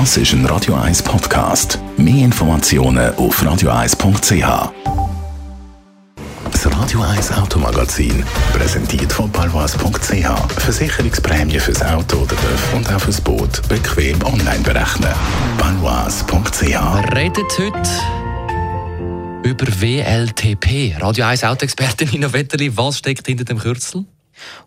Das ist ein Radio 1 Podcast. Mehr Informationen auf radio1.ch. Das Radio 1 Automagazin, präsentiert von palwas.ch. Versicherungsprämie fürs Auto oder Dörf und auch fürs Boot bequem online berechnen. palwas.ch. Wir reden heute über WLTP. Radio 1 Autoexpertin Nina Wetterli, was steckt hinter dem Kürzel?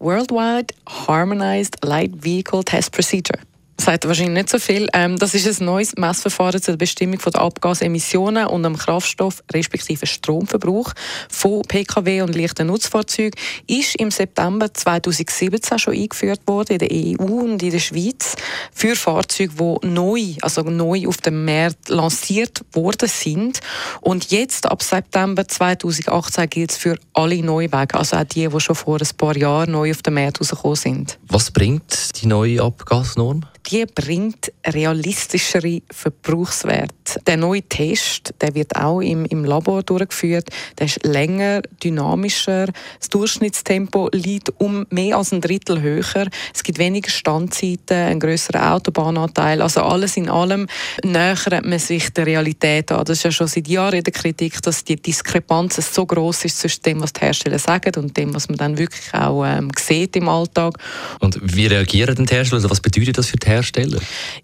Worldwide Harmonized Light Vehicle Test Procedure sagt wahrscheinlich nicht so viel. Ähm, das ist ein neues Messverfahren zur Bestimmung der Abgasemissionen und dem Kraftstoff respektive Stromverbrauch von Pkw und leichten Nutzfahrzeugen. Ist im September 2017 schon eingeführt worden in der EU und in der Schweiz für Fahrzeuge, die neu, also neu auf dem Markt lanciert worden sind. Und jetzt ab September 2018 gilt es für alle Neuwagen, also auch die, die schon vor ein paar Jahren neu auf dem Markt rausgekommen sind. Was bringt die neue Abgasnorm? Die bringt realistischere Verbrauchswerte. Der neue Test der wird auch im, im Labor durchgeführt. Der ist länger, dynamischer. Das Durchschnittstempo liegt um mehr als ein Drittel höher. Es gibt weniger Standzeiten, ein größerer Autobahnanteil. Also alles in allem nähert man sich der Realität an. Das ist ja schon seit Jahren in der Kritik, dass die Diskrepanz so groß ist zwischen dem, was die Hersteller sagen und dem, was man dann wirklich auch ähm, sieht im Alltag. Und wie reagieren die Hersteller? Also was bedeutet das für die Hersteller?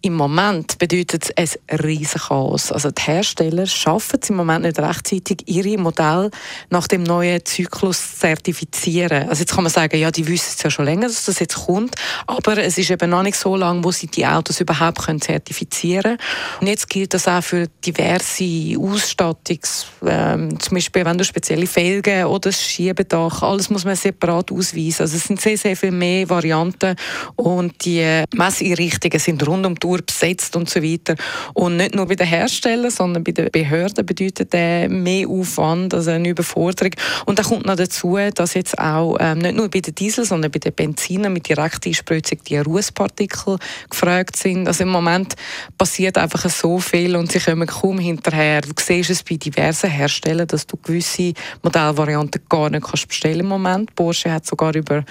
Im Moment bedeutet es ein riesen Chaos. Also die Hersteller schaffen es im Moment nicht rechtzeitig, ihre Modelle nach dem neuen Zyklus zu zertifizieren. Also jetzt kann man sagen, ja, die wissen es ja schon länger, dass das jetzt kommt, aber es ist eben noch nicht so lange, wo sie die Autos überhaupt können zertifizieren können. Und jetzt gilt das auch für diverse Ausstattungs, ähm, zum Beispiel wenn du spezielle Felgen oder das Schiebedach, alles muss man separat ausweisen. Also es sind sehr, sehr viel mehr Varianten und die Messeinrichtungen Einrichtungen sind rund um die Uhr besetzt und so weiter. Und nicht nur bei den Herstellern, sondern bei den Behörden bedeutet der mehr Aufwand, also eine Überforderung. Und da kommt noch dazu, dass jetzt auch ähm, nicht nur bei den Diesel, sondern bei den Benzinen mit Direkteinspritzung die Rußpartikel gefragt sind. Also im Moment passiert einfach so viel und sie kommen kaum hinterher. Du siehst es bei diversen Herstellern, dass du gewisse Modellvarianten gar nicht kannst bestellen im Moment. Porsche hat sogar über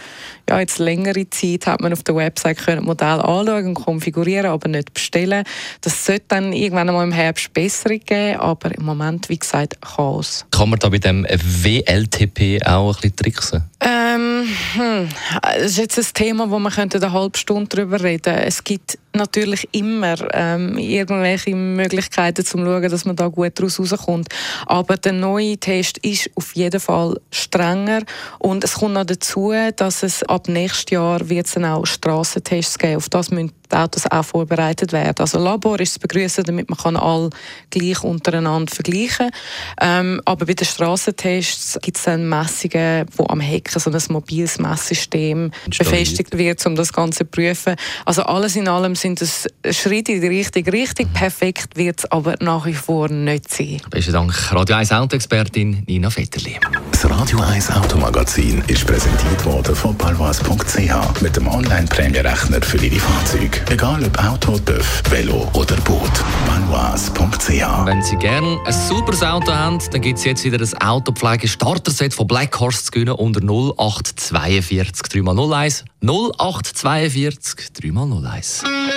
ja, jetzt längere Zeit hat man auf der Website können Modell anschauen konfigurieren, aber nicht bestellen. Das sollte dann irgendwann einmal im Herbst Besserung geben, aber im Moment, wie gesagt, Chaos. Kann man da bei dem WLTP auch ein bisschen tricksen? Ähm, hm, das ist jetzt ein Thema, wo man eine halbe Stunde darüber reden könnte. Es gibt natürlich immer ähm, irgendwelche Möglichkeiten, um zu schauen, dass man da gut daraus rauskommt. Aber der neue Test ist auf jeden Fall strenger und es kommt noch dazu, dass es ab nächstes Jahr wird es dann auch Strassentests geben. Auf das müssen die Autos auch vorbereitet werden. Also Labor ist zu begrüßen, damit man alle gleich untereinander vergleichen kann. Ähm, aber bei den Strassentests gibt es dann Messungen, wo am Hecken so ein mobiles Messsystem befestigt wird, um das Ganze zu prüfen. Also alles in allem sind es Schritte in die richtige Richtung. Perfekt wird es aber nach wie vor nicht sein. Besten Dank, Radio 1 Autoexpertin Nina Vetterli. Das Radio 1 Automagazin ist präsentiert worden von palwas.ch mit dem Online-Prämierechner für Ihre Fahrzeuge. Egal ob Auto, TÜV, Velo oder Boot. Banois.ch Wenn Sie gerne ein superes Auto haben, dann gibt es jetzt wieder ein Autopflege-Starter-Set von Black Horse zu gewinnen unter 0842 3x01 0842 3x01.